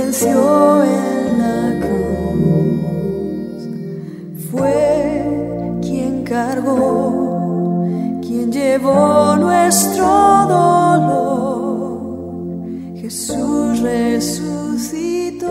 venció en la cruz. Fue quien cargó, quien llevó nuestro dolor. Jesús resucitó.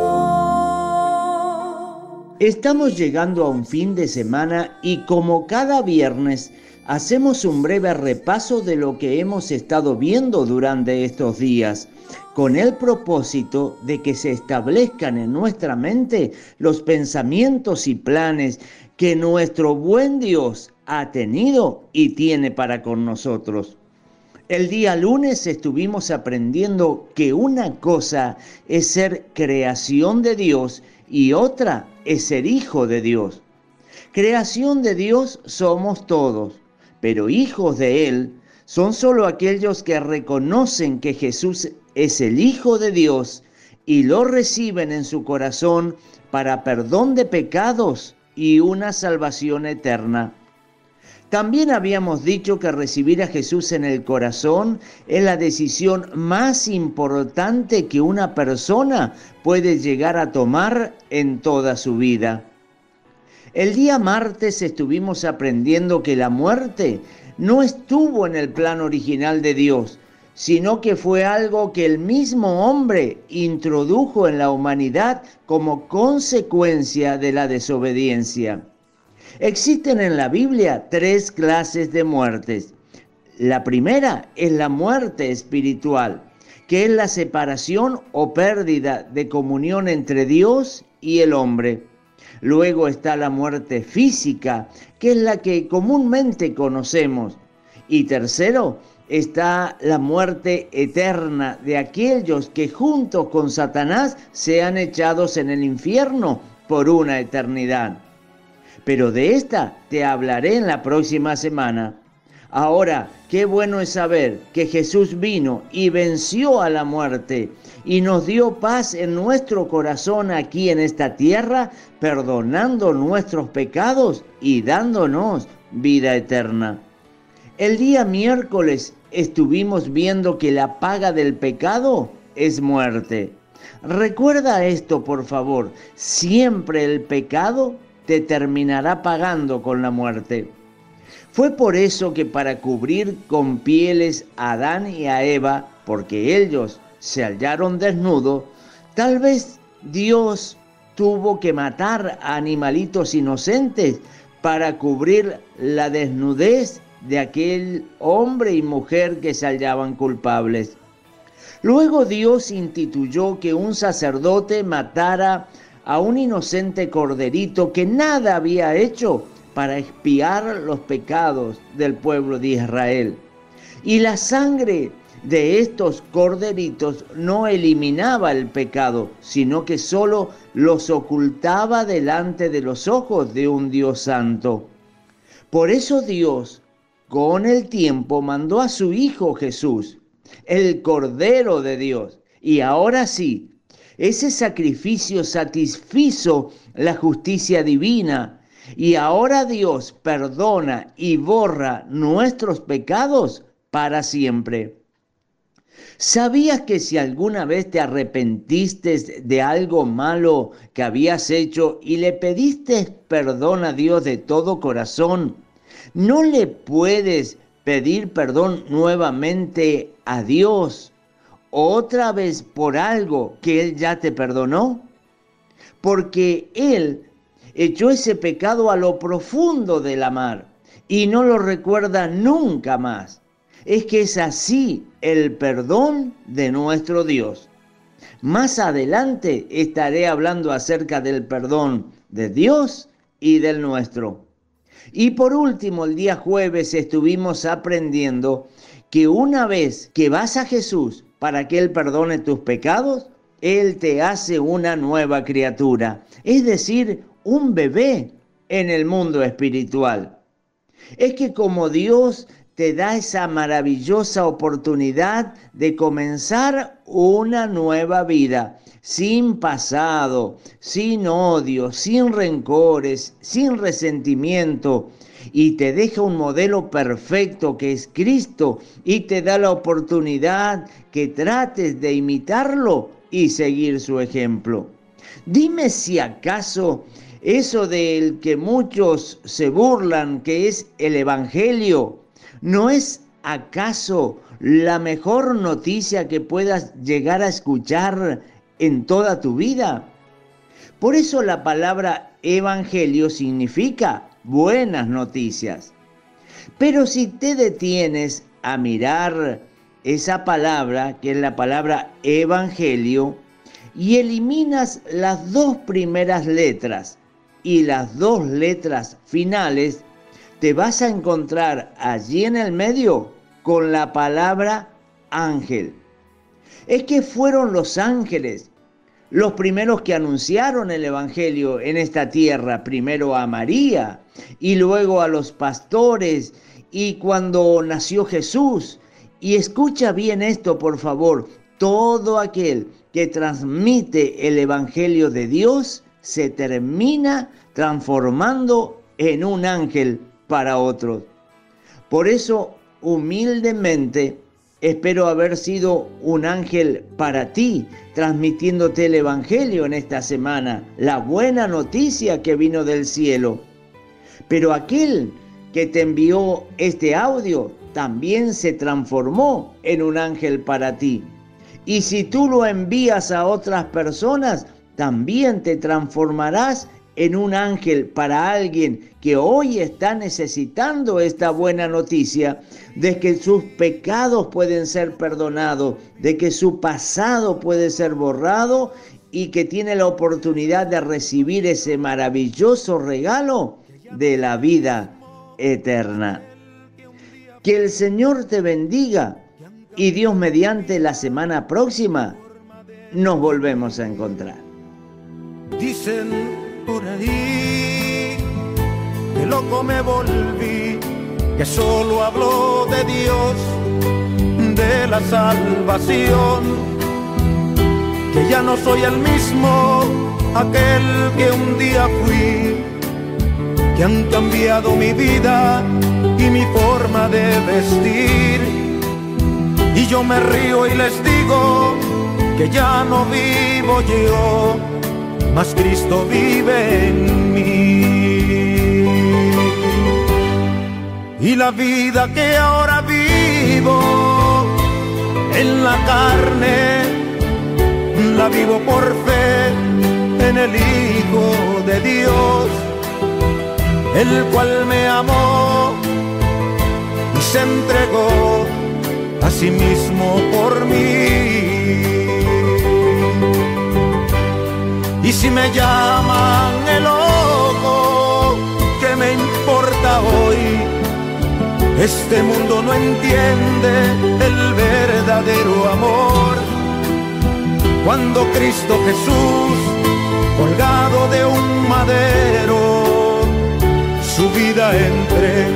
Estamos llegando a un fin de semana y como cada viernes hacemos un breve repaso de lo que hemos estado viendo durante estos días, con el propósito de que se establezcan en nuestra mente los pensamientos y planes que nuestro buen Dios ha tenido y tiene para con nosotros. El día lunes estuvimos aprendiendo que una cosa es ser creación de Dios y otra es ser hijo de Dios. Creación de Dios somos todos, pero hijos de Él son solo aquellos que reconocen que Jesús es el Hijo de Dios y lo reciben en su corazón para perdón de pecados y una salvación eterna. También habíamos dicho que recibir a Jesús en el corazón es la decisión más importante que una persona puede llegar a tomar en toda su vida. El día martes estuvimos aprendiendo que la muerte no estuvo en el plan original de Dios, sino que fue algo que el mismo hombre introdujo en la humanidad como consecuencia de la desobediencia. Existen en la Biblia tres clases de muertes. La primera es la muerte espiritual, que es la separación o pérdida de comunión entre Dios y el hombre. Luego está la muerte física, que es la que comúnmente conocemos. Y tercero, está la muerte eterna de aquellos que juntos con Satanás sean echados en el infierno por una eternidad pero de esta te hablaré en la próxima semana. Ahora, qué bueno es saber que Jesús vino y venció a la muerte y nos dio paz en nuestro corazón aquí en esta tierra, perdonando nuestros pecados y dándonos vida eterna. El día miércoles estuvimos viendo que la paga del pecado es muerte. Recuerda esto, por favor, siempre el pecado te terminará pagando con la muerte. Fue por eso que para cubrir con pieles a Adán y a Eva, porque ellos se hallaron desnudos, tal vez Dios tuvo que matar a animalitos inocentes para cubrir la desnudez de aquel hombre y mujer que se hallaban culpables. Luego Dios instituyó que un sacerdote matara a un inocente corderito que nada había hecho para expiar los pecados del pueblo de Israel. Y la sangre de estos corderitos no eliminaba el pecado, sino que solo los ocultaba delante de los ojos de un Dios santo. Por eso Dios, con el tiempo, mandó a su Hijo Jesús, el Cordero de Dios. Y ahora sí, ese sacrificio satisfizo la justicia divina y ahora Dios perdona y borra nuestros pecados para siempre. ¿Sabías que si alguna vez te arrepentiste de algo malo que habías hecho y le pediste perdón a Dios de todo corazón, no le puedes pedir perdón nuevamente a Dios otra vez por algo que Él ya te perdonó? Porque Él echó ese pecado a lo profundo de la mar y no lo recuerda nunca más. Es que es así el perdón de nuestro Dios. Más adelante estaré hablando acerca del perdón de Dios y del nuestro. Y por último, el día jueves estuvimos aprendiendo que una vez que vas a Jesús para que Él perdone tus pecados, Él te hace una nueva criatura, es decir, un bebé en el mundo espiritual. Es que como Dios te da esa maravillosa oportunidad de comenzar una nueva vida, sin pasado, sin odio, sin rencores, sin resentimiento, y te deja un modelo perfecto que es Cristo y te da la oportunidad que trates de imitarlo y seguir su ejemplo. Dime si acaso eso del que muchos se burlan, que es el Evangelio, ¿no es acaso la mejor noticia que puedas llegar a escuchar en toda tu vida? Por eso la palabra Evangelio significa buenas noticias. Pero si te detienes a mirar esa palabra, que es la palabra Evangelio, y eliminas las dos primeras letras y las dos letras finales, te vas a encontrar allí en el medio con la palabra ángel. Es que fueron los ángeles los primeros que anunciaron el Evangelio en esta tierra, primero a María y luego a los pastores y cuando nació Jesús. Y escucha bien esto, por favor, todo aquel que transmite el Evangelio de Dios se termina transformando en un ángel para otros. Por eso, humildemente, espero haber sido un ángel para ti, transmitiéndote el Evangelio en esta semana, la buena noticia que vino del cielo. Pero aquel que te envió este audio también se transformó en un ángel para ti. Y si tú lo envías a otras personas, también te transformarás en un ángel para alguien que hoy está necesitando esta buena noticia de que sus pecados pueden ser perdonados, de que su pasado puede ser borrado y que tiene la oportunidad de recibir ese maravilloso regalo de la vida eterna. Que el Señor te bendiga y Dios mediante la semana próxima nos volvemos a encontrar. Dicen por ahí que loco me volví, que solo habló de Dios, de la salvación, que ya no soy el mismo, aquel que un día fui, que han cambiado mi vida y mi forma de vestir. Y yo me río y les digo que ya no vivo yo, mas Cristo vive en mí. Y la vida que ahora vivo en la carne, la vivo por fe en el Hijo de Dios, el cual me amó y se entregó sí mismo por mí. Y si me llaman el ojo, ¿qué me importa hoy? Este mundo no entiende el verdadero amor. Cuando Cristo Jesús, colgado de un madero, su vida entre